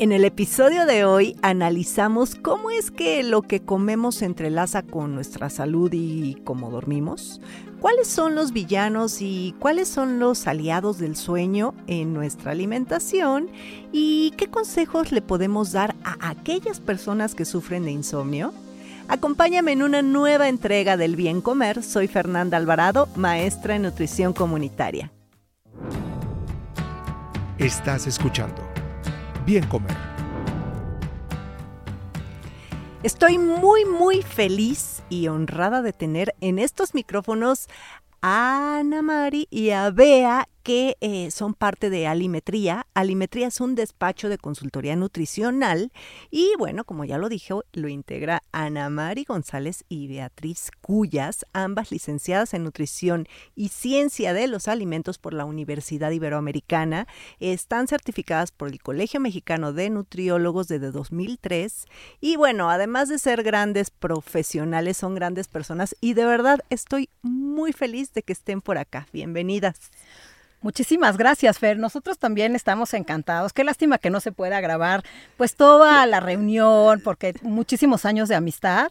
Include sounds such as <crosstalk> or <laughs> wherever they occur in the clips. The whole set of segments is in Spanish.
En el episodio de hoy analizamos cómo es que lo que comemos se entrelaza con nuestra salud y cómo dormimos, cuáles son los villanos y cuáles son los aliados del sueño en nuestra alimentación y qué consejos le podemos dar a aquellas personas que sufren de insomnio. Acompáñame en una nueva entrega del Bien Comer. Soy Fernanda Alvarado, maestra en nutrición comunitaria. Estás escuchando Bien Comer. Estoy muy, muy feliz y honrada de tener en estos micrófonos a Ana Mari y a Bea que eh, son parte de Alimetría. Alimetría es un despacho de consultoría nutricional y bueno, como ya lo dije, lo integra Ana Mari González y Beatriz Cuyas, ambas licenciadas en nutrición y ciencia de los alimentos por la Universidad Iberoamericana. Están certificadas por el Colegio Mexicano de Nutriólogos desde 2003 y bueno, además de ser grandes profesionales, son grandes personas y de verdad estoy muy feliz de que estén por acá. Bienvenidas. Muchísimas gracias, Fer. Nosotros también estamos encantados. Qué lástima que no se pueda grabar pues toda la reunión porque muchísimos años de amistad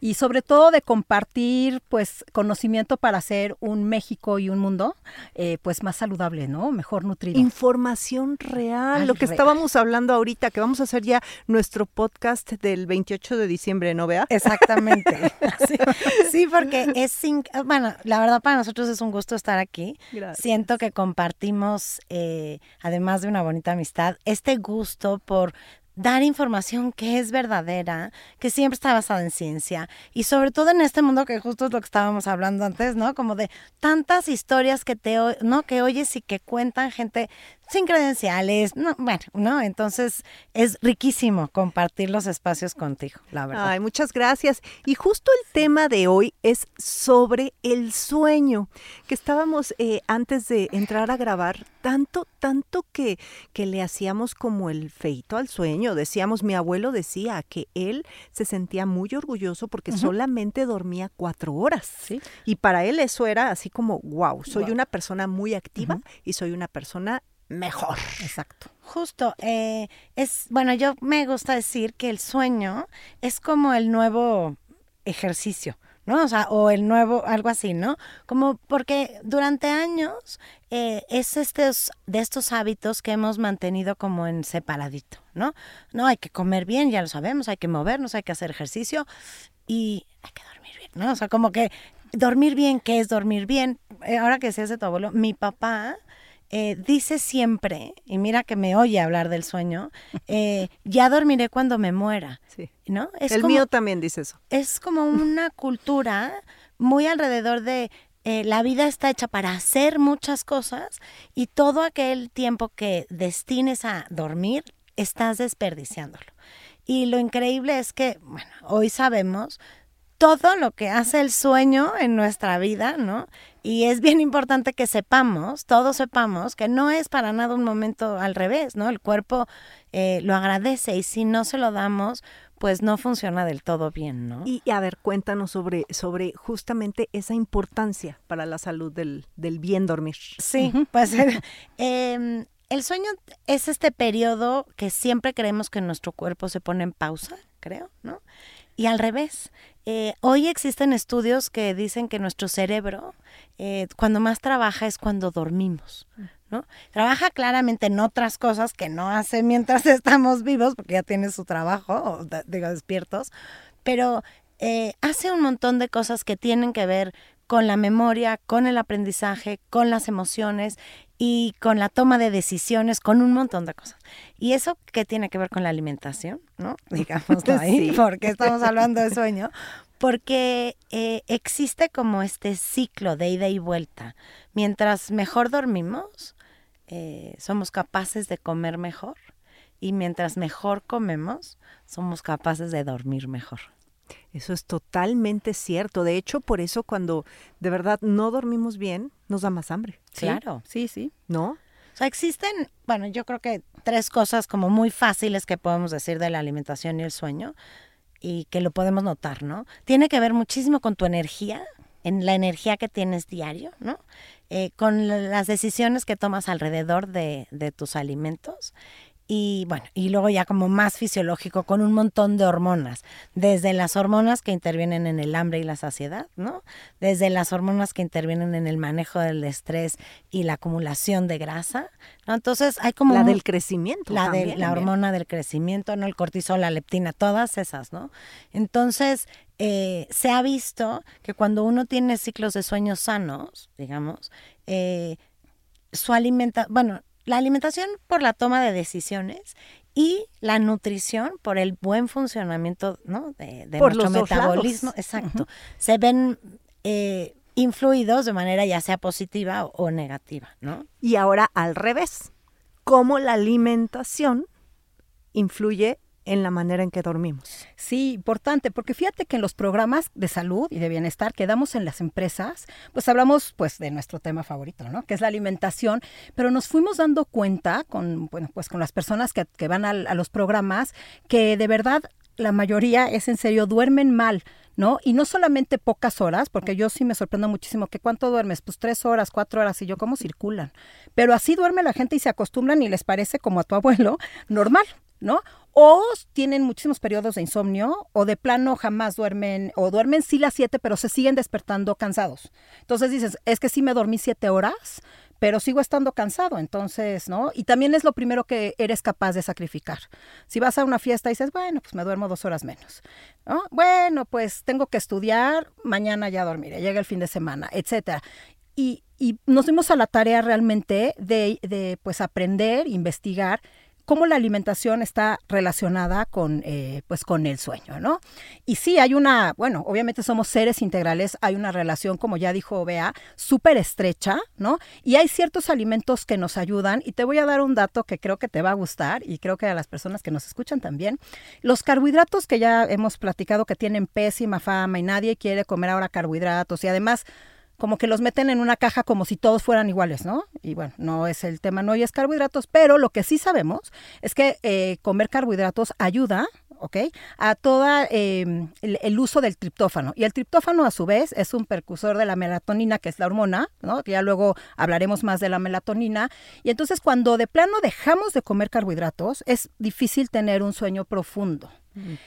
y sobre todo de compartir pues conocimiento para hacer un México y un mundo eh, pues más saludable, ¿no? Mejor nutrido. Información real, lo que estábamos hablando ahorita, que vamos a hacer ya nuestro podcast del 28 de diciembre, ¿no, Vea? Exactamente. <laughs> sí, porque es, bueno, la verdad para nosotros es un gusto estar aquí. Siento que con compartimos, eh, además de una bonita amistad, este gusto por dar información que es verdadera, que siempre está basada en ciencia y sobre todo en este mundo que justo es lo que estábamos hablando antes, ¿no? Como de tantas historias que te, ¿no? Que oyes y que cuentan gente sin credenciales, no, bueno, ¿no? Entonces es riquísimo compartir los espacios contigo, la verdad. Ay, muchas gracias. Y justo el tema de hoy es sobre el sueño, que estábamos eh, antes de entrar a grabar, tanto, tanto que, que le hacíamos como el feito al sueño. Decíamos, mi abuelo decía que él se sentía muy orgulloso porque solamente dormía cuatro horas. ¿Sí? Y para él eso era así como, wow, soy una persona muy activa y soy una persona mejor. Exacto. Justo, eh, es, bueno, yo me gusta decir que el sueño es como el nuevo ejercicio, ¿no? O sea, o el nuevo, algo así, ¿no? Como porque durante años eh, es estos, de estos hábitos que hemos mantenido como en separadito, ¿no? No, hay que comer bien, ya lo sabemos, hay que movernos, hay que hacer ejercicio y hay que dormir bien, ¿no? O sea, como que dormir bien, ¿qué es dormir bien? Eh, ahora que seas de tu abuelo, mi papá eh, dice siempre, y mira que me oye hablar del sueño, eh, ya dormiré cuando me muera. Sí. ¿no? Es El mío también dice eso. Es como una cultura muy alrededor de eh, la vida está hecha para hacer muchas cosas y todo aquel tiempo que destines a dormir, estás desperdiciándolo. Y lo increíble es que, bueno, hoy sabemos todo lo que hace el sueño en nuestra vida, ¿no? Y es bien importante que sepamos, todos sepamos, que no es para nada un momento al revés, ¿no? El cuerpo eh, lo agradece y si no se lo damos, pues no funciona del todo bien, ¿no? Y, a ver, cuéntanos sobre, sobre justamente esa importancia para la salud del, del bien dormir. Sí, pues <laughs> eh, el sueño es este periodo que siempre creemos que nuestro cuerpo se pone en pausa, creo, ¿no? Y al revés, eh, hoy existen estudios que dicen que nuestro cerebro, eh, cuando más trabaja es cuando dormimos, ¿no? Trabaja claramente en otras cosas que no hace mientras <laughs> estamos vivos, porque ya tiene su trabajo, o digo, despiertos, pero eh, hace un montón de cosas que tienen que ver con la memoria, con el aprendizaje, con las emociones y con la toma de decisiones, con un montón de cosas. Y eso qué tiene que ver con la alimentación, ¿no? <laughs> Digamos ahí, porque estamos hablando de <laughs> sueño, porque eh, existe como este ciclo de ida y vuelta. Mientras mejor dormimos, eh, somos capaces de comer mejor y mientras mejor comemos, somos capaces de dormir mejor. Eso es totalmente cierto. De hecho, por eso cuando de verdad no dormimos bien, nos da más hambre. Claro. Sí, sí. ¿No? O sea, existen, bueno, yo creo que tres cosas como muy fáciles que podemos decir de la alimentación y el sueño y que lo podemos notar, ¿no? Tiene que ver muchísimo con tu energía, en la energía que tienes diario, ¿no? Eh, con las decisiones que tomas alrededor de, de tus alimentos y bueno, y luego ya como más fisiológico con un montón de hormonas, desde las hormonas que intervienen en el hambre y la saciedad, ¿no? Desde las hormonas que intervienen en el manejo del estrés y la acumulación de grasa, ¿no? Entonces hay como la un- del crecimiento. la de la hormona del crecimiento, ¿no? El cortisol, la leptina, todas esas, ¿no? Entonces, eh, se ha visto que cuando uno tiene ciclos de sueños sanos, digamos, eh, su alimenta, bueno, la alimentación por la toma de decisiones y la nutrición por el buen funcionamiento, ¿no? De, de Por nuestro metabolismo, exacto. Se ven eh, influidos de manera ya sea positiva o, o negativa, ¿no? Y ahora al revés. ¿Cómo la alimentación influye en la manera en que dormimos? Sí, importante, porque fíjate que en los programas de salud y de bienestar que damos en las empresas, pues hablamos pues de nuestro tema favorito, ¿no? Que es la alimentación, pero nos fuimos dando cuenta con, bueno, pues con las personas que, van al- a los programas que de verdad la mayoría es en serio, duermen mal, ¿no? Y no solamente pocas horas, porque yo sí me sorprendo muchísimo que cuánto duermes, pues tres horas, cuatro horas, y yo cómo circulan. Pero así duerme la gente y se acostumbran y les parece como a tu abuelo, normal, ¿no? O tienen muchísimos periodos de insomnio, o de plano jamás duermen, o duermen sí las siete, pero se siguen despertando cansados. Entonces dices, es que sí me dormí siete horas, pero sigo estando cansado, entonces, ¿no? Y también es lo primero que eres capaz de sacrificar. Si vas a una fiesta y dices, bueno, pues me duermo dos horas menos, ¿no? Bueno, pues tengo que estudiar, mañana ya dormiré, llega el fin de semana, etcétera. Y, y nos dimos a la tarea realmente de, de pues aprender, investigar cómo la alimentación está relacionada con, eh, pues con el sueño, ¿no? Y sí, hay una, bueno, obviamente somos seres integrales, hay una relación, como ya dijo Bea, súper estrecha, ¿no? Y hay ciertos alimentos que nos ayudan, y te voy a dar un dato que creo que te va a gustar, y creo que a las personas que nos escuchan también. Los carbohidratos que ya hemos platicado que tienen pésima fama y nadie quiere comer ahora carbohidratos, y además como que los meten en una caja como si todos fueran iguales, ¿no? Y bueno, no es el tema, no y es carbohidratos, pero lo que sí sabemos es que eh, comer carbohidratos ayuda, ¿ok? A todo el, el, uso del triptófano. Y el triptófano, a su vez, es un precursor de la melatonina, que es la hormona, ¿no? Ya luego hablaremos más de la melatonina. Y entonces, cuando de plano dejamos de comer carbohidratos, es difícil tener un sueño profundo.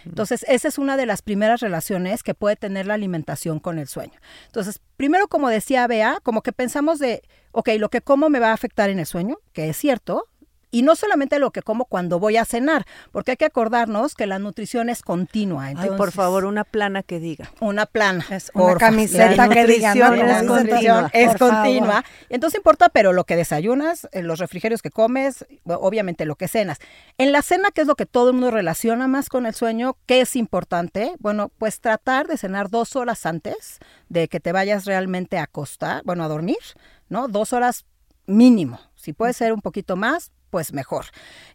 Entonces, esa es una de las primeras relaciones que puede tener la alimentación con el sueño. Entonces, primero, como decía Bea, como que pensamos de, ok, lo que como me va a afectar en el sueño, que es cierto, y no solamente lo que como cuando voy a cenar, porque hay que acordarnos que la nutrición es continua. Entonces, Ay, por favor, una plana que diga. Una plana. Es una camiseta que diga, es nutrición continua. es continua. Entonces importa, pero lo que desayunas, eh, los refrigerios que comes, obviamente lo que cenas. En la cena, que es lo que todo el mundo relaciona más con el sueño, ¿qué es importante? Bueno, pues tratar de cenar dos horas antes de que te vayas realmente a acostar, bueno, a dormir, ¿no? Dos horas mínimo. Si puede ser un poquito más, pues mejor.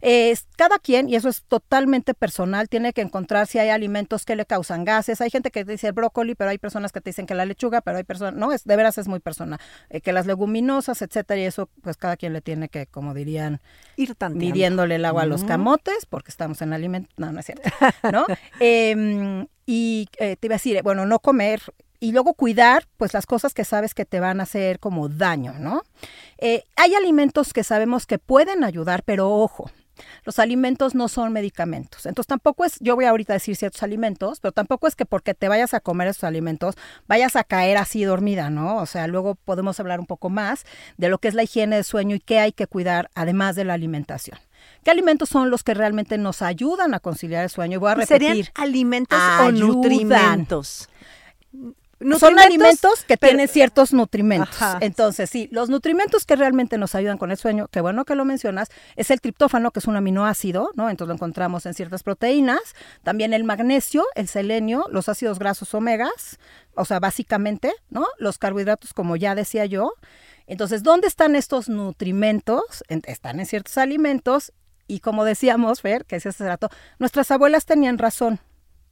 Eh, cada quien, y eso es totalmente personal, tiene que encontrar si hay alimentos que le causan gases. Hay gente que te dice el brócoli, pero hay personas que te dicen que la lechuga, pero hay personas, no, es de veras es muy personal. Eh, que las leguminosas, etcétera, y eso, pues cada quien le tiene que, como dirían, Ir tanteando. midiéndole el agua a los camotes, porque estamos en alimento, no, no es cierto, ¿no? <laughs> Eh, y te iba a decir, bueno, no comer y luego cuidar, pues las cosas que sabes que te van a hacer como daño, ¿no? Eh, hay alimentos que sabemos que pueden ayudar, pero ojo, los alimentos no son medicamentos. Entonces tampoco es, yo voy ahorita a decir ciertos alimentos, pero tampoco es que porque te vayas a comer esos alimentos vayas a caer así dormida, ¿no? O sea, luego podemos hablar un poco más de lo que es la higiene de sueño y qué hay que cuidar además de la alimentación. ¿Qué alimentos son los que realmente nos ayudan a conciliar el sueño? Y voy a repetir. ¿Serían alimentos o Ayudan. nutrimentos? Son alimentos que tienen ciertos nutrimentos. Ajá. Entonces, sí, los nutrimentos que realmente nos ayudan con el sueño, que bueno que lo mencionas, es el triptófano, que es un aminoácido, ¿no? Entonces lo encontramos en ciertas proteínas, también el magnesio, el selenio, los ácidos grasos omegas, o sea, básicamente, ¿no? Los carbohidratos, como ya decía yo. Entonces, ¿dónde están estos nutrimentos? En- están en ciertos alimentos y como decíamos, Fer, que decías hace rato, nuestras abuelas tenían razón,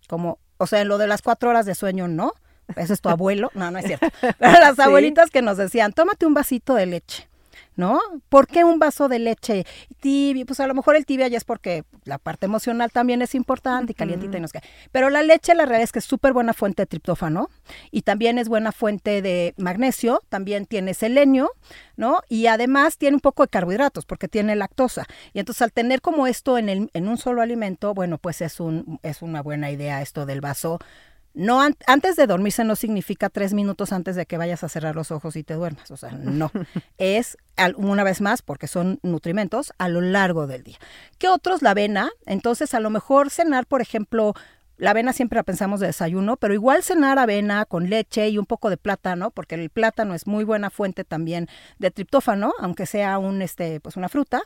como, o sea, en lo de las cuatro horas de sueño, ¿no? Ese es tu abuelo. No, no es cierto. <laughs> Pero las Sí. abuelitas que nos decían, tómate un vasito de leche, ¿no? ¿Por qué un vaso de leche tibia? Pues a lo mejor el tibia ya es porque la parte emocional también es importante y calientita y no sé qué. Pero la leche, la realidad es que es súper buena fuente de triptófano y también es buena fuente de magnesio, también tiene selenio, ¿no? Y además tiene un poco de carbohidratos porque tiene lactosa. Y entonces al tener como esto en, el, en un solo alimento, bueno, pues es, un, es una buena idea esto del vaso. No an- antes de dormirse no significa tres minutos antes de que vayas a cerrar los ojos y te duermas. O sea, no. <laughs> es una vez más porque son nutrimentos a lo largo del día. ¿Qué otros? La avena. Entonces, a lo mejor cenar, por ejemplo, la avena siempre la pensamos de desayuno, pero igual cenar avena con leche y un poco de plátano, porque el plátano es muy buena fuente también de triptófano, aunque sea un este pues una fruta,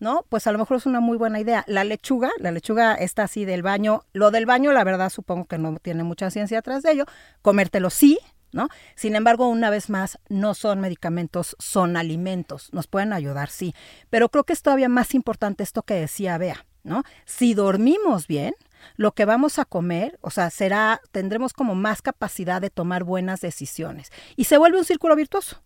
¿no? Pues a lo mejor es una muy buena idea. La lechuga, la lechuga está así del baño, lo del baño la verdad supongo que no tiene mucha ciencia atrás de ello, comértelo sí, ¿no? Sin embargo, una vez más, no son medicamentos, son alimentos. Nos pueden ayudar, sí. Pero creo que es todavía más importante esto que decía Bea, ¿no? Si dormimos bien, lo que vamos a comer, o sea, será, tendremos como más capacidad de tomar buenas decisiones. Y se vuelve un círculo virtuoso,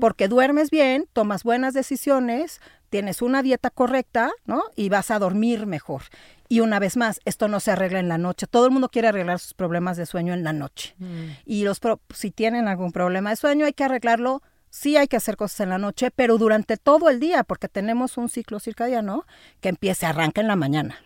porque duermes bien, tomas buenas decisiones, tienes una dieta correcta, ¿no? Y vas a dormir mejor. Y una vez más, esto no se arregla en la noche. Todo el mundo quiere arreglar sus problemas de sueño en la noche. Y los pro- si tienen algún problema de sueño, hay que arreglarlo. Sí hay que hacer cosas en la noche, pero durante todo el día, porque tenemos un ciclo circadiano que empieza, arranca en la mañana.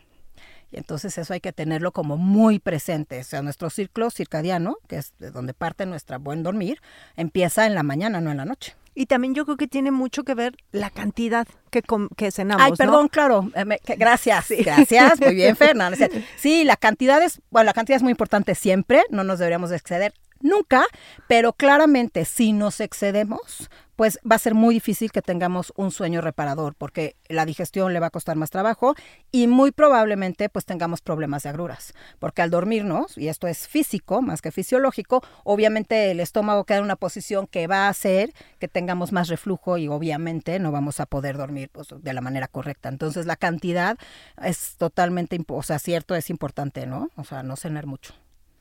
Y entonces eso hay que tenerlo como muy presente. O sea, nuestro ciclo circadiano, que es de donde parte nuestra buen dormir, empieza en la mañana, no en la noche. Y también yo creo que tiene mucho que ver la cantidad que, que cenamos. Ay, ¿no? perdón, claro. eh, me- que- gracias, gracias. Muy bien, <laughs> Fernanda. Sí, la cantidad es, bueno, la cantidad es muy importante siempre. No nos deberíamos de exceder nunca, pero claramente si nos excedemos, pues va a ser muy difícil que tengamos un sueño reparador, porque la digestión le va a costar más trabajo y muy probablemente pues tengamos problemas de agruras, porque al dormirnos, y esto es físico más que fisiológico, obviamente el estómago queda en una posición que va a hacer que tengamos más reflujo y obviamente no vamos a poder dormir pues, de la manera correcta. Entonces la cantidad es totalmente, o sea, cierto, es importante, ¿no? O sea, no cenar mucho,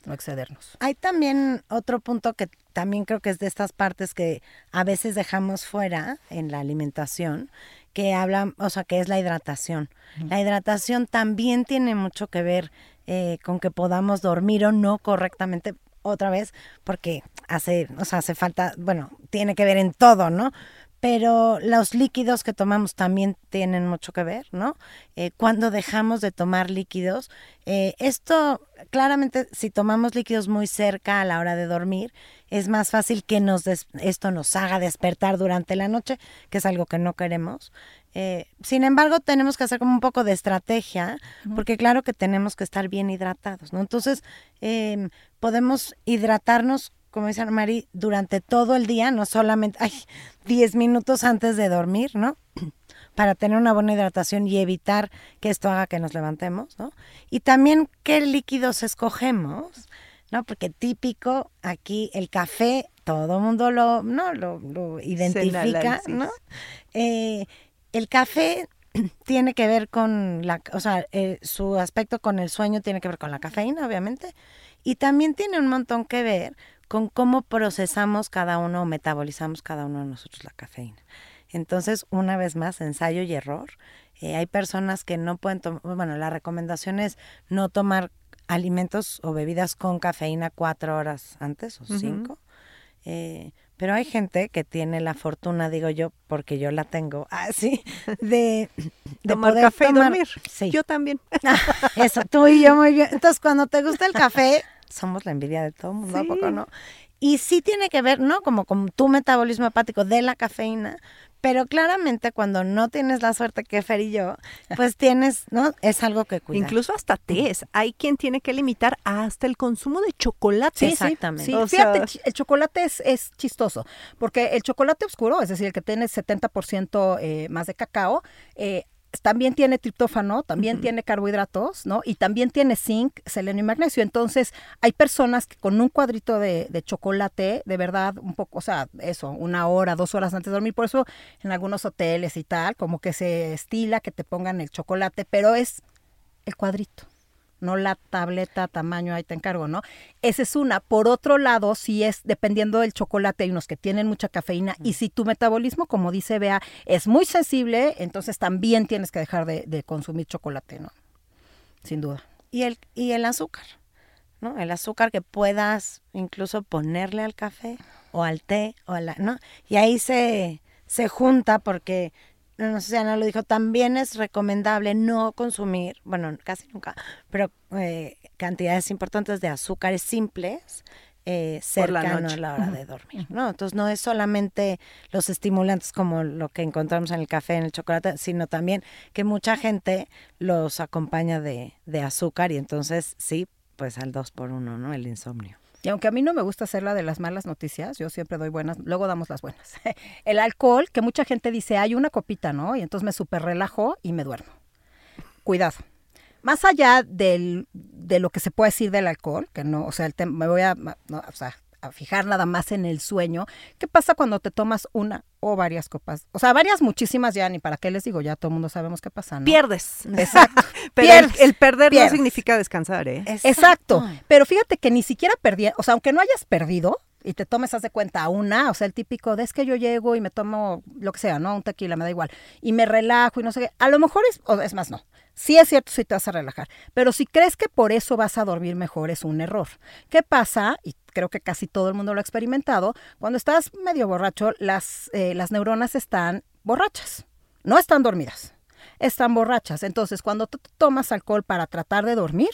no excedernos. Hay también otro punto que también creo que es de estas partes que a veces dejamos fuera en la alimentación, que hablan, o sea, que es la hidratación. La hidratación también tiene mucho que ver eh, con que podamos dormir o no correctamente otra vez, porque hace, o sea, hace falta, bueno, tiene que ver en todo, ¿no? Pero los líquidos que tomamos también tienen mucho que ver, ¿no? Eh, cuando dejamos de tomar líquidos, eh, esto claramente si tomamos líquidos muy cerca a la hora de dormir, es más fácil que nos des- esto nos haga despertar durante la noche, que es algo que no queremos. Eh, sin embargo, tenemos que hacer como un poco de estrategia, porque claro que tenemos que estar bien hidratados, ¿no? Entonces, em, podemos hidratarnos, como dice Mari, durante todo el día, no solamente, ay, 10 minutos antes de dormir, ¿no? <clears throat> Para tener una buena hidratación y evitar que esto haga que nos levantemos, ¿no? Y también qué líquidos escogemos, ¿no? Porque típico aquí el café, todo el mundo lo, ¿no? lo, lo identifica. ¿no? Eh, el café <clears throat> tiene que ver con la, o sea, eh, su aspecto con el sueño tiene que ver con la cafeína, obviamente, y también tiene un montón que ver con cómo procesamos cada uno o metabolizamos cada uno de nosotros la cafeína. Entonces, una vez más, ensayo y error. Eh, hay personas que no pueden tomar, bueno, la recomendación es no tomar alimentos o bebidas con cafeína cuatro horas antes o cinco. Eh, pero hay gente que tiene la fortuna, digo yo, porque yo la tengo, <laughs> así, de, de Tomar poder café y dormir. Sí. Yo también. <laughs> Eso, tú y yo muy bien. Entonces, cuando te gusta el café, somos la envidia de todo el mundo, ¿a poco no? Y sí tiene que ver, ¿no? Como con tu metabolismo hepático de la cafeína, Pero claramente cuando no tienes la suerte que Fer y yo, <laughs> pues tienes, ¿no? Es algo que cuidar. Incluso hasta tés. Hay quien tiene que limitar hasta el consumo de chocolate. Sí, Exactamente. sí. O Fíjate, sea- el chocolate es, es chistoso, porque el chocolate oscuro, es decir, el que tiene 70% eh, más de cacao, eh, también tiene triptófano, también tiene carbohidratos, ¿no? Y también tiene zinc, selenio y magnesio. Entonces, hay personas que con un cuadrito de, de chocolate, de verdad, un poco, o sea, eso, una hora, dos horas antes de dormir. Por eso, en algunos hoteles y tal, como que se estila que te pongan el chocolate, pero es el cuadrito no la tableta tamaño, ahí te encargo, ¿no? Esa es una. Por otro lado, si es, dependiendo del chocolate, hay unos que tienen mucha cafeína y si tu metabolismo, como dice Bea, es muy sensible, entonces también tienes que dejar de, de consumir chocolate, ¿no? Sin duda. y el, y el azúcar, ¿no? El azúcar que puedas incluso ponerle al café o al té o a la, ¿no? Y ahí se, se junta porque, no sé si Ana lo dijo, también es recomendable no consumir, bueno, casi nunca, pero eh, cantidades importantes de azúcares simples eh, la cercano noche. a la hora de dormir, ¿no? Entonces no es solamente los estimulantes como lo que encontramos en el café, en el chocolate, sino también que mucha gente los acompaña de, de azúcar y entonces sí, pues al dos por uno, ¿no? El insomnio. Y aunque a mí no me gusta hacer la de las malas noticias, yo siempre doy buenas, luego damos las buenas. <laughs> El alcohol, que mucha gente dice, hay una copita, ¿no? Y entonces me súper relajo y me duermo. Cuidado. Más allá del, de lo que se puede decir del alcohol, que no, o sea, el me voy a, no, o sea, a fijar nada más en el sueño. ¿Qué pasa cuando te tomas una o varias copas? O sea, varias, muchísimas ya, ni para qué les digo, ya todo el mundo sabemos qué pasa, ¿no? Pierdes. Exacto. <laughs> Pero el, Pierdes. el perder Pierdes. no significa descansar, ¿eh? Exacto. Pero fíjate que ni siquiera perdí, o sea, aunque no hayas perdido y te tomes, haz de cuenta, una, o sea, el típico de es que yo llego y me tomo lo que sea, ¿no? Un tequila, me da igual. Y me relajo y no sé qué. A lo mejor es, o es más, no. Sí es cierto, sí te vas a relajar. Pero si crees que por eso vas a dormir mejor, es un error. ¿Qué pasa? Y creo que casi todo el mundo lo ha experimentado. Cuando estás medio borracho, las, eh, las neuronas están borrachas. No están dormidas están borrachas. Entonces, cuando tú tomas alcohol para tratar de dormir,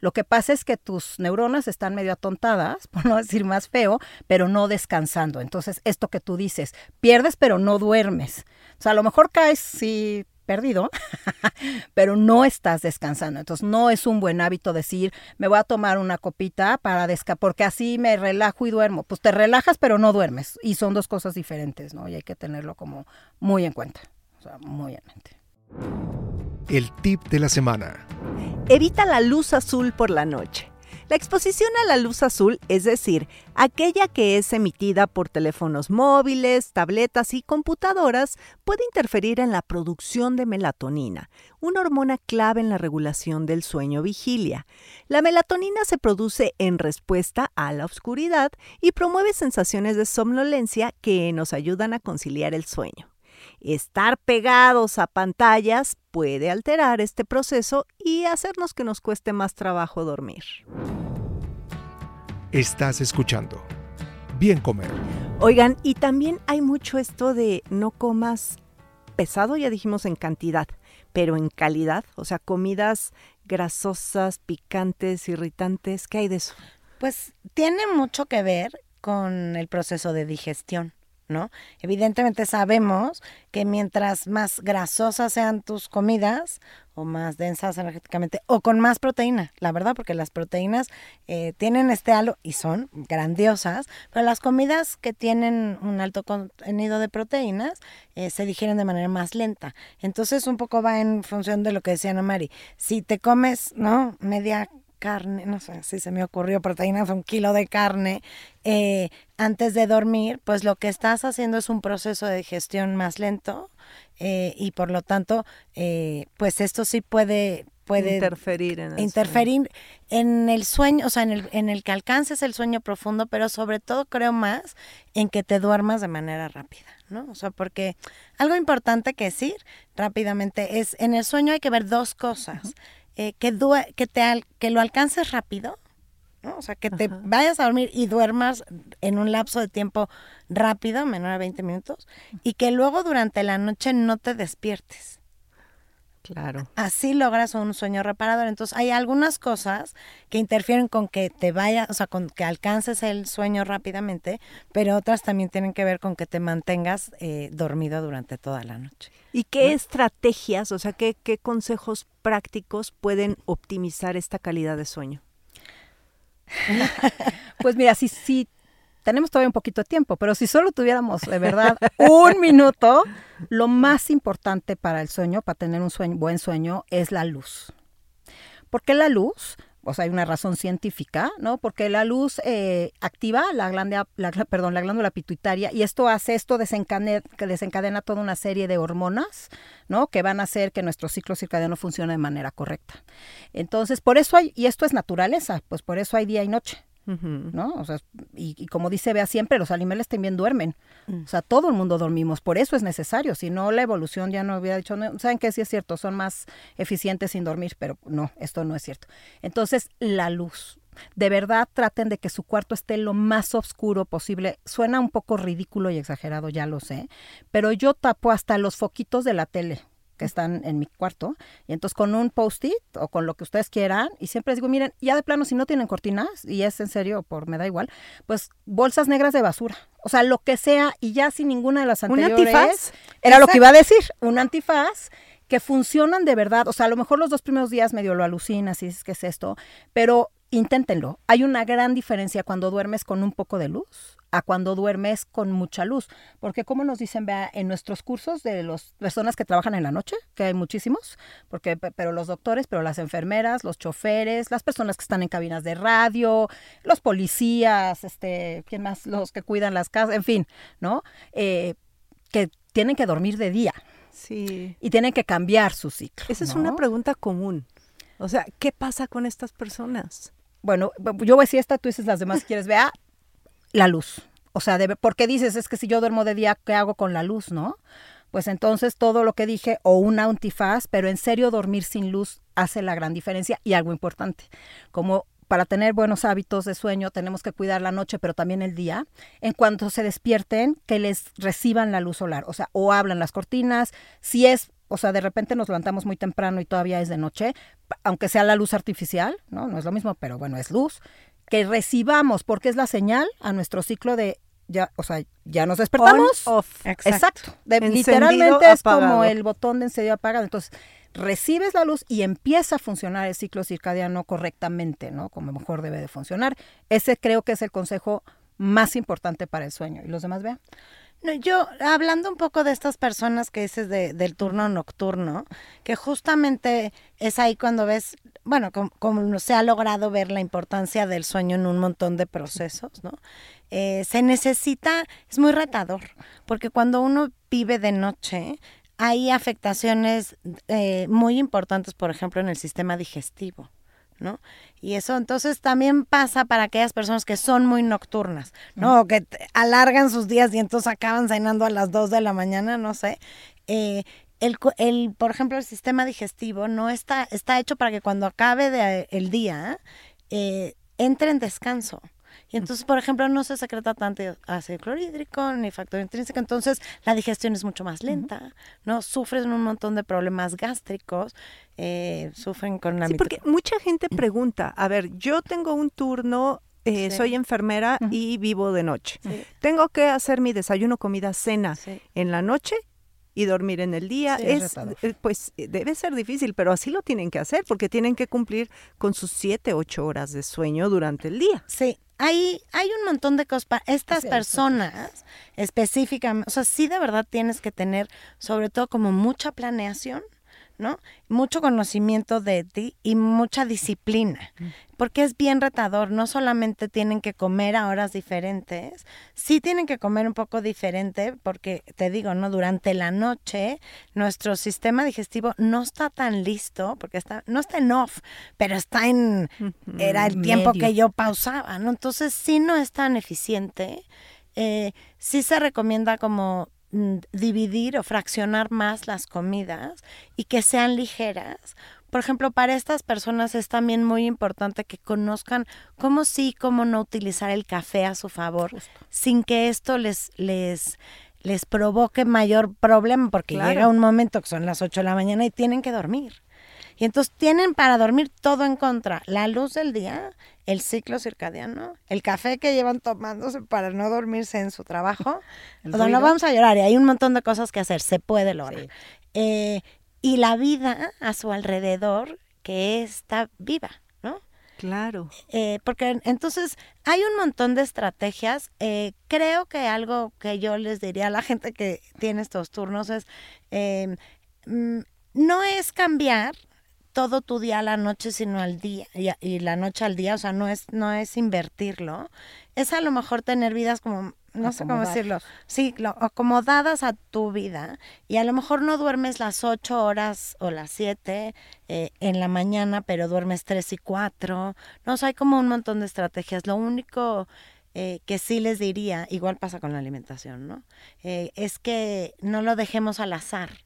lo que pasa es que tus neuronas están medio atontadas, <laughs> por no decir más feo, pero no descansando. Entonces, esto que tú dices, pierdes pero no duermes. O sea, a lo mejor caes sí perdido, <laughs> pero no estás descansando. Entonces, no es un buen hábito decir, me voy a tomar una copita para descansar, porque así me relajo y duermo. Pues te relajas, pero no duermes. Y son dos cosas diferentes, ¿no? Y hay que tenerlo como muy en cuenta. O sea, muy en mente. El tip de la semana. Evita la luz azul por la noche. La exposición a la luz azul, es decir, aquella que es emitida por teléfonos móviles, tabletas y computadoras, puede interferir en la producción de melatonina, una hormona clave en la regulación del sueño vigilia. La melatonina se produce en respuesta a la oscuridad y promueve sensaciones de somnolencia que nos ayudan a conciliar el sueño. Estar pegados a pantallas puede alterar este proceso y hacernos que nos cueste más trabajo dormir. Estás escuchando. Bien comer. Oigan, y también hay mucho esto de no comas pesado, ya dijimos en cantidad, pero en calidad, o sea, comidas grasosas, picantes, irritantes, ¿qué hay de eso? Pues tiene mucho que ver con el proceso de digestión, ¿no? Evidentemente sabemos que mientras más grasosas sean tus comidas o más densas energéticamente o con más proteína, la verdad, porque las proteínas eh, tienen este halo y son grandiosas, pero las comidas que tienen un alto contenido de proteínas eh, se digieren de manera más lenta. Entonces un poco va en función de lo que decía Ana Mari. Si te comes, ¿no? Media carne, no sé si se me ocurrió proteínas, un kilo de carne eh, antes de dormir, pues lo que estás haciendo es un proceso de digestión más lento eh, y por lo tanto, eh, pues esto sí puede puede interferir en el interferir en el sueño, o sea, en el, en el que alcances el sueño profundo, pero sobre todo creo más en que te duermas de manera rápida, ¿no? O sea, porque algo importante que decir rápidamente es, en el sueño hay que ver dos cosas, eh, que, que, te al- que lo alcances rápido, ¿no? O sea, que te Ajá. vayas a dormir y duermas en un lapso de tiempo rápido, menor a 20 minutos, y que luego durante la noche no te despiertes. Claro. Así logras un sueño reparador. Entonces, hay algunas cosas que interfieren con que te vaya, o sea, con que alcances el sueño rápidamente, pero otras también tienen que ver con que te mantengas eh, dormido durante toda la noche. ¿Y qué estrategias, o sea, qué, qué consejos prácticos pueden optimizar esta calidad de sueño? <laughs> Pues mira, si, si tenemos todavía un poquito de tiempo, pero si solo tuviéramos de verdad <laughs> un minuto, lo más importante para el sueño, para tener un sueño, buen sueño, es la luz. ¿Por qué la luz? O sea, hay una razón científica, ¿no? Porque la luz eh, activa la glándula, pituitaria y esto hace, esto desencadena, desencadena toda una serie de hormonas, ¿no? Que van a hacer que nuestro ciclo circadiano funcione de manera correcta. Entonces, por eso hay, y esto es naturaleza, pues por eso hay día y noche. ¿No? O sea, y, como dice Bea siempre, los animales también duermen. Mm. O sea, todo el mundo dormimos, por eso es necesario. Si no, la evolución ya no hubiera dicho, ¿saben qué? Sí es cierto, son más eficientes sin dormir, pero no, esto no es cierto. Entonces, la luz. De verdad, traten de que su cuarto esté lo más oscuro posible. Suena un poco ridículo y exagerado, ya lo sé, pero yo tapo hasta los foquitos de la tele que están en mi cuarto. Y entonces con un post-it o con lo que ustedes quieran, y siempre les digo, miren, ya de plano, si no tienen cortinas, y es en serio, por me da igual, pues bolsas negras de basura. O sea, lo que sea, y ya sin ninguna de las anteriores. ¿Un antifaz? Era lo que iba a decir, un antifaz que funcionan de verdad. O sea, a lo mejor los dos primeros días medio lo alucinas y es que es esto, pero inténtenlo. Hay una gran diferencia cuando duermes con un poco de luz a cuando duermes con mucha luz. Porque como nos dicen, vea, en nuestros cursos de las personas que trabajan en la noche, que hay muchísimos, porque pero los doctores, pero las enfermeras, los choferes, las personas que están en cabinas de radio, los policías, este, ¿quién más? Los que cuidan las casas, en fin, ¿no? Eh, que tienen que dormir de día. Sí. Y tienen que cambiar su ciclo. Esa es una pregunta común. O sea, ¿qué pasa con estas personas? Bueno, yo voy a decir esta, tú dices las demás si quieres. Vea, la luz. O sea, porque dices, es que si yo duermo de día, ¿qué hago con la luz, no? Pues entonces todo lo que dije, o un antifaz, pero en serio dormir sin luz hace la gran diferencia y algo importante, como para tener buenos hábitos de sueño tenemos que cuidar la noche, pero también el día. En cuanto se despierten, que les reciban la luz solar, o sea, o hablan las cortinas, si es, o sea, de repente nos levantamos muy temprano y todavía es de noche, aunque sea la luz artificial, ¿no? No es lo mismo, pero bueno, es luz que recibamos, porque es la señal a nuestro ciclo de ya, o sea, ya nos despertamos. Exacto. literalmente es como el botón de encendido apagado. Entonces, recibes la luz y empieza a funcionar el ciclo circadiano correctamente, ¿no? Como mejor debe de funcionar. Ese creo que es el consejo más importante para el sueño. ¿Y los demás vean? Yo, hablando un poco de estas personas que dices de, del turno nocturno, que justamente es ahí cuando ves, bueno, como, se ha logrado ver la importancia del sueño en un montón de procesos, ¿no? Eh, se necesita, es muy retador, porque cuando uno vive de noche, hay afectaciones eh, muy importantes, por ejemplo, en el sistema digestivo. ¿No? Y eso entonces también pasa para aquellas personas que son muy nocturnas, ¿no? que alargan sus días y entonces acaban cenando a las 2 de la mañana, no sé. Eh, el, el, por ejemplo, el sistema digestivo no está, está hecho para que cuando acabe el día eh, entre en descanso. Y entonces, por ejemplo, no se secreta tanto ácido clorhídrico ni factor intrínseco, entonces la digestión es mucho más lenta, ¿no? Sufren un montón de problemas gástricos, eh, sufren con la... Sí, porque mucha gente pregunta, a ver, yo tengo un turno eh, soy enfermera y vivo de noche. Tengo que hacer mi desayuno, comida, cena en la noche y dormir en el día. es, eh, pues debe ser difícil, pero así lo tienen que hacer porque tienen que cumplir con sus siete, ocho horas de sueño durante el día. Sí, hay, hay un montón de cosas para estas personas específicamente, o sea, sí de verdad tienes que tener sobre todo como mucha planeación ¿no? Mucho conocimiento de ti y mucha disciplina, porque es bien retador, no solamente tienen que comer a horas diferentes, sí tienen que comer un poco diferente, porque te digo, ¿no? Durante la noche nuestro sistema digestivo no está tan listo, porque está, no está en off, pero está en, era el tiempo que yo pausaba, ¿no? Entonces sí no es tan eficiente. Eh, sí se recomienda como dividir o fraccionar más las comidas y que sean ligeras. Por ejemplo, para estas personas es también muy importante que conozcan cómo sí, cómo no utilizar el café a su favor, sin que esto les, les les provoque mayor problema, porque Claro. llega un momento que son las 8 de la mañana y tienen que dormir. Y entonces tienen para dormir todo en contra. La luz del día, el ciclo circadiano, el café que llevan tomándose para no dormirse en su trabajo. <laughs> O sea, no vamos a llorar y hay un montón de cosas que hacer, se puede lograr. Sí. Eh, y la vida a su alrededor que está viva, ¿no? Claro. Eh, porque entonces hay un montón de estrategias. Eh, creo que algo que yo les diría a la gente que tiene estos turnos es, mm, no es cambiar todo tu día a la noche, sino al día, y, la noche al día, o sea, no es, no es invertirlo. Es a lo mejor tener vidas como, no sé cómo decirlo, sí, lo- acomodadas a tu vida, y a lo mejor no duermes las ocho horas o las siete eh, en la mañana, pero duermes tres y cuatro. No, o sea, hay como un montón de estrategias. Lo único eh, que sí les diría, igual pasa con la alimentación, ¿no? Eh, es que no lo dejemos al azar.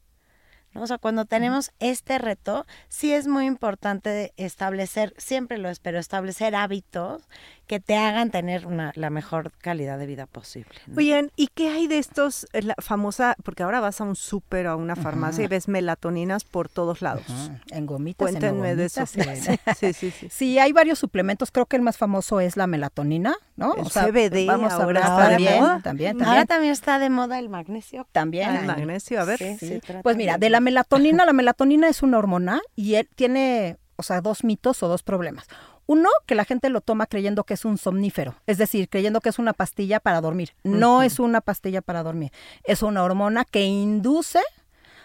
¿No? O sea, cuando tenemos este reto, sí es muy importante establecer, siempre lo es, pero establecer hábitos que te hagan tener una, la mejor calidad de vida posible. ¿no? Oigan, ¿y qué hay de estos, eh, la famosa, porque ahora vas a un súper o a una farmacia y ves melatoninas por todos lados? En gomitas, en Cuéntenme de eso. gomitas, <laughs> Sí, sí, sí. Sí, hay varios suplementos. Creo que el más famoso es la melatonina, ¿no? El CBD vamos a ahora está de también, moda. también, Ahora también, también está de moda el magnesio. también. Ah, el magnesio, a ver. Sí, Sí. Pues mira, de la melatonina, <laughs> la melatonina es una hormona y él tiene, o sea, dos mitos o dos problemas. Uno, que la gente lo toma creyendo que es un somnífero, es decir, creyendo que es una pastilla para dormir. No es una pastilla para dormir, es una hormona que induce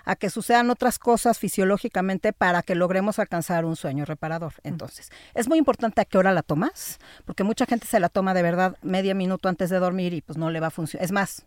a que sucedan otras cosas fisiológicamente para que logremos alcanzar un sueño reparador. Entonces, es muy importante a qué hora la tomas, porque mucha gente se la toma de verdad media minuto antes de dormir y pues no le va a funcionar. Es más,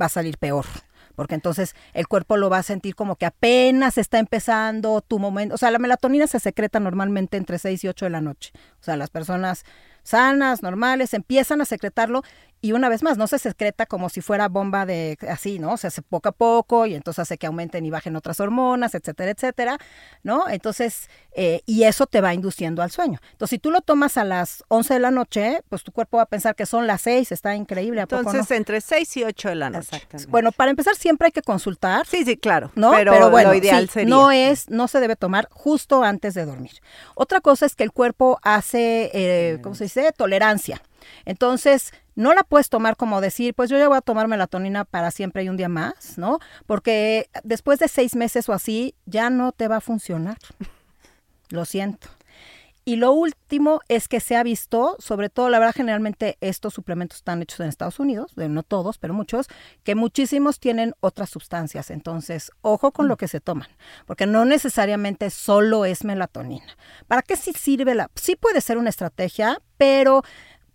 va a salir peor. Porque entonces el cuerpo lo va a sentir como que apenas está empezando tu momento. O sea, la melatonina se secreta normalmente entre 6 y 8 de la noche. O sea, las personas sanas, normales, empiezan a secretarlo y una vez más, no se secreta como si fuera bomba de así, ¿no? Se hace poco a poco y entonces hace que aumenten y bajen otras hormonas, etcétera, etcétera, ¿no? Entonces, eh, y eso te va induciendo al sueño. Entonces, si tú lo tomas a las 11 de la noche, pues tu cuerpo va a pensar que son las 6, está increíble, ¿a poco no? Entonces, entre 6 y 8 de la noche. Exactamente. Bueno, para empezar siempre hay que consultar, Sí, sí, claro. ¿no? Pero, bueno, lo ideal sí, sería. no es, no se debe tomar justo antes de dormir. Otra cosa es que el cuerpo hace, eh, ¿cómo se dice? Tolerancia. Entonces, no la puedes tomar como decir, pues yo ya voy a tomar melatonina para siempre y un día más, ¿no? Porque después de seis meses o así, ya no te va a funcionar. <laughs> Lo siento. Y lo último es que se ha visto, sobre todo, la verdad, generalmente estos suplementos están hechos en Estados Unidos, no todos, pero muchos, que muchísimos tienen otras sustancias. Entonces, ojo con lo que se toman, porque no necesariamente solo es melatonina. ¿Para qué sí sirve la? Sí puede ser una estrategia, pero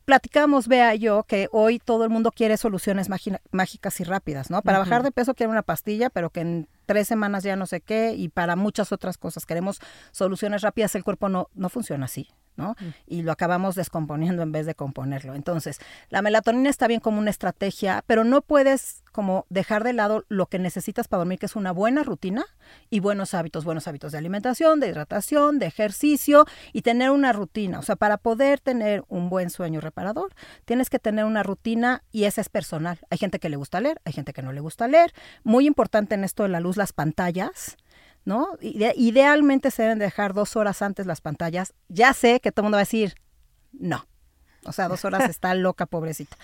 platicamos, vea yo, que hoy todo el mundo quiere soluciones mági- mágicas y rápidas, ¿no? Para bajar de peso quiere una pastilla, pero que en tres semanas ya no sé qué, y para muchas otras cosas queremos soluciones rápidas, el cuerpo no, no funciona así. ¿No? Y lo acabamos descomponiendo en vez de componerlo. Entonces, la melatonina está bien como una estrategia, pero no puedes como dejar de lado lo que necesitas para dormir, que es una buena rutina y buenos hábitos, buenos hábitos de alimentación, de hidratación, de ejercicio y tener una rutina. O sea, para poder tener un buen sueño reparador, tienes que tener una rutina y esa es personal. Hay gente que le gusta leer, hay gente que no le gusta leer. Muy importante en esto de la luz, las pantallas. ¿No? Ide- idealmente se deben dejar dos horas antes las pantallas. Ya sé que todo el mundo va a decir, no. O sea, dos horas está loca, pobrecita.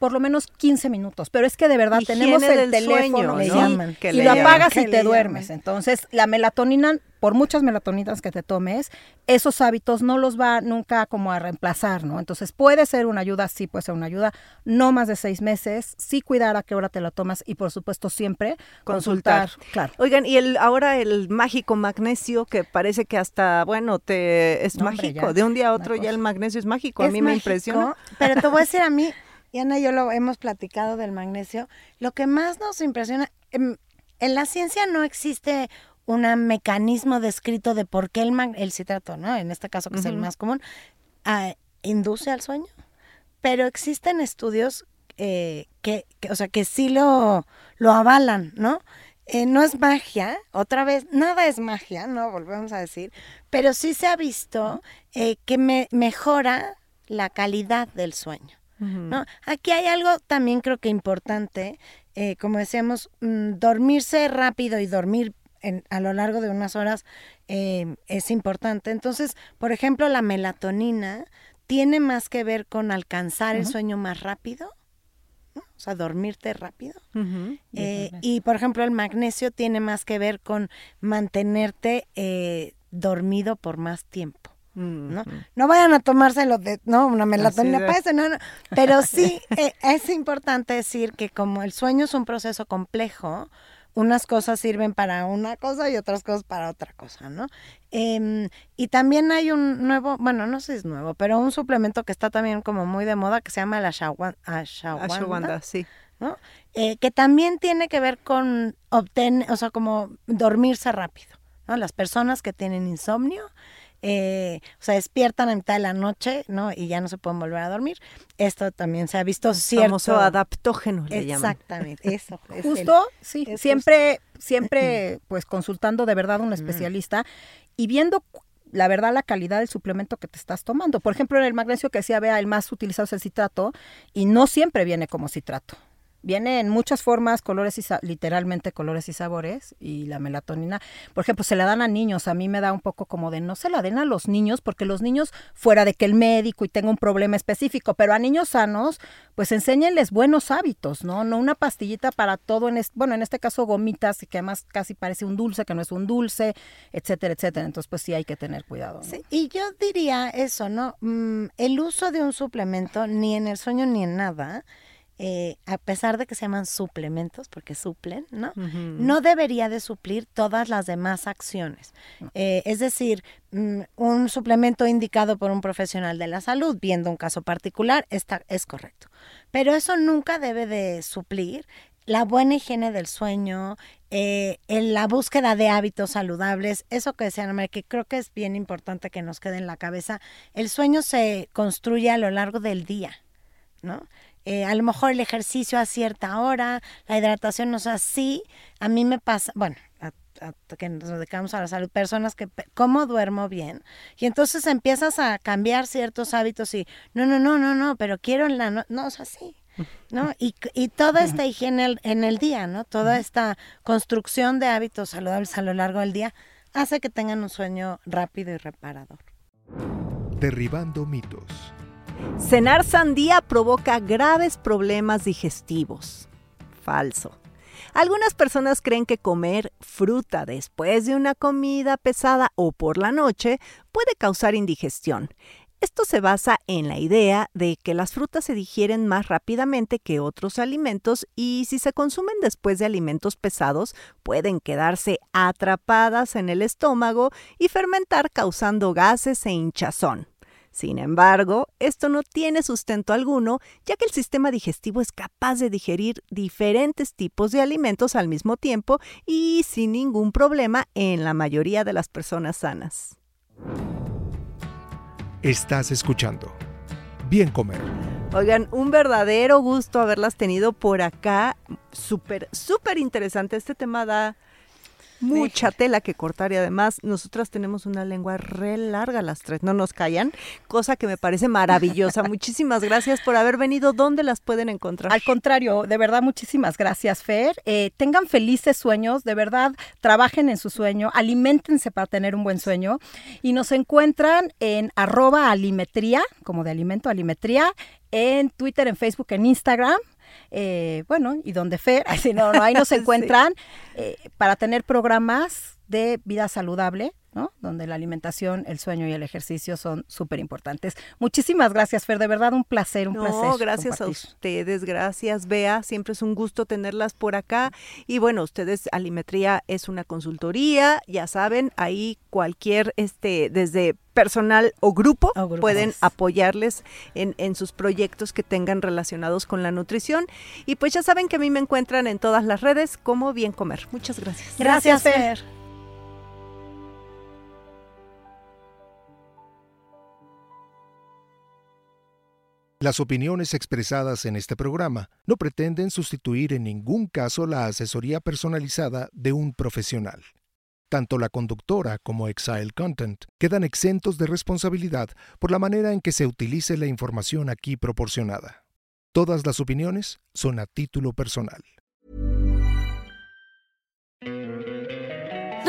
Por lo menos 15 minutos. Pero es que de verdad Higiene tenemos el teléfono sueño, le sí, llaman, que y le lo apagas y te llaman. duermes. Entonces, la melatonina, por muchas melatoninas que te tomes, esos hábitos no los va nunca como a reemplazar, ¿no? Entonces, puede ser una ayuda, sí puede ser una ayuda, no más de seis meses, sí cuidar a qué hora te la tomas y, por supuesto, siempre Consultar. consultar. Claro. Oigan, y el ahora el mágico magnesio, que parece que hasta, bueno, te es No, hombre, mágico. ya, De un día a otro ya el magnesio es mágico. a mí me impresiona. Pero te voy a decir a mí, <laughs> y Ana y yo lo hemos platicado del magnesio, lo que más nos impresiona, em, en la ciencia no existe un mecanismo descrito de por qué el, el citrato, ¿no? En este caso que es el más común, ah, induce al sueño. Pero existen estudios eh, que, que, o sea, que sí lo, lo avalan, ¿no? Eh, no es magia, otra vez, nada es magia, ¿no? Volvemos a decir, pero sí se ha visto eh, que me, mejora la calidad del sueño. ¿No? Aquí hay algo también creo que importante, eh, como decíamos, mm, dormirse rápido y dormir en, a lo largo de unas horas eh, es importante. Entonces, por ejemplo, la melatonina tiene más que ver con alcanzar el sueño más rápido, ¿no? o sea, dormirte rápido. Eh, y, por ejemplo, el magnesio tiene más que ver con mantenerte eh, dormido por más tiempo. ¿No? no vayan a tomárselo de, no, una melatonina para eso, no, no. Pero sí es importante decir que como el sueño es un proceso complejo, unas cosas sirven para una cosa y otras cosas para otra cosa, ¿no? Em, y también hay un nuevo, bueno, no sé si es nuevo, pero un suplemento que está también como muy de moda que se llama la ashwagandha, ashwagandha sí. ¿no? Eh, que también tiene que ver con obtener, o sea, como dormirse rápido, ¿no? Las personas que tienen insomnio, eh, o sea, despiertan a mitad de la noche, ¿no? Y ya no se pueden volver a dormir. Esto también se ha visto cierto. Famoso adaptógeno, le Exactamente, eso. <laughs> Justo, sí, siempre, siempre, <clears throat> pues consultando de verdad a un especialista y viendo la verdad la calidad del suplemento que te estás tomando. Por ejemplo, en el magnesio que decía vea el más utilizado es el citrato y no siempre viene como citrato. Viene en muchas formas, colores y literalmente colores y sabores. Y la melatonina, por ejemplo, se la dan a niños. A mí me da un poco como de no se la den a los niños, porque los niños, fuera de que el médico y tenga un problema específico, pero a niños sanos, pues enséñenles buenos hábitos, ¿no? No una pastillita para todo, en bueno, en este caso gomitas, que además casi parece un dulce, que no es un dulce, etcétera, etcétera. Entonces, pues sí hay que tener cuidado. Sí, y yo diría eso, ¿no? Mm, el uso de un suplemento, ni en el sueño ni en nada, eh, a pesar de que se llaman suplementos, porque suplen, ¿no? No debería de suplir todas las demás acciones. Eh, es decir, mm, un suplemento indicado por un profesional de la salud, viendo un caso particular, está, es correcto. Pero eso nunca debe de suplir la buena higiene del sueño, eh, en la búsqueda de hábitos saludables, eso que decían, que creo que es bien importante que nos quede en la cabeza, el sueño se construye a lo largo del día, ¿no? Eh, a lo mejor el ejercicio a cierta hora, la hidratación no es así. A mí me pasa, bueno, a, que nos dedicamos a la salud, personas que, ¿cómo duermo bien? Y entonces empiezas a cambiar ciertos hábitos y, no, no, no, no, no, pero quiero en la, no, no es así. ¿no? Y, y toda esta higiene en el día, ¿no? Toda esta construcción de hábitos saludables a lo largo del día hace que tengan un sueño rápido y reparador. Derribando mitos. Cenar sandía provoca graves problemas digestivos. Falso. Algunas personas creen que comer fruta después de una comida pesada o por la noche puede causar indigestión. Esto se basa en la idea de que las frutas se digieren más rápidamente que otros alimentos y si se consumen después de alimentos pesados pueden quedarse atrapadas en el estómago y fermentar causando gases e hinchazón. Sin embargo, esto no tiene sustento alguno, ya que el sistema digestivo es capaz de digerir diferentes tipos de alimentos al mismo tiempo y sin ningún problema en la mayoría de las personas sanas. Estás escuchando. Bien comer. Oigan, un verdadero gusto haberlas tenido por acá. Súper, súper interesante. Este tema da mucha tela que cortar y además nosotras tenemos una lengua re larga las tres, no nos callan, cosa que me parece maravillosa. <laughs> muchísimas gracias por haber venido. ¿Dónde las pueden encontrar? Al contrario, de verdad, muchísimas gracias, Fer. Eh, tengan felices sueños, de verdad, trabajen en su sueño, alimentense para tener un buen sueño y nos encuentran en arroba alimetría, como de alimento, alimetría, en Twitter, en Facebook, en Instagram. Eh, bueno, y donde Fer, <laughs> así no, no, ahí nos <laughs> encuentran eh, para tener programas de vida saludable, ¿no? Donde la alimentación, el sueño y el ejercicio son súper importantes. Muchísimas gracias, Fer, de verdad un placer, un placer. gracias a ustedes, gracias, Bea, siempre es un gusto tenerlas por acá. Y bueno, ustedes, Alimetría es una consultoría, ya saben, ahí cualquier, este, desde personal o grupo, pueden apoyarles en, en, sus proyectos que tengan relacionados con la nutrición. Y pues ya saben que a mí me encuentran en todas las redes como Bien Comer. Muchas gracias. Gracias, Fer. Las opiniones expresadas en este programa no pretenden sustituir en ningún caso la asesoría personalizada de un profesional. Tanto la conductora como Exile Content quedan exentos de responsabilidad por la manera en que se utilice la información aquí proporcionada. Todas las opiniones son a título personal.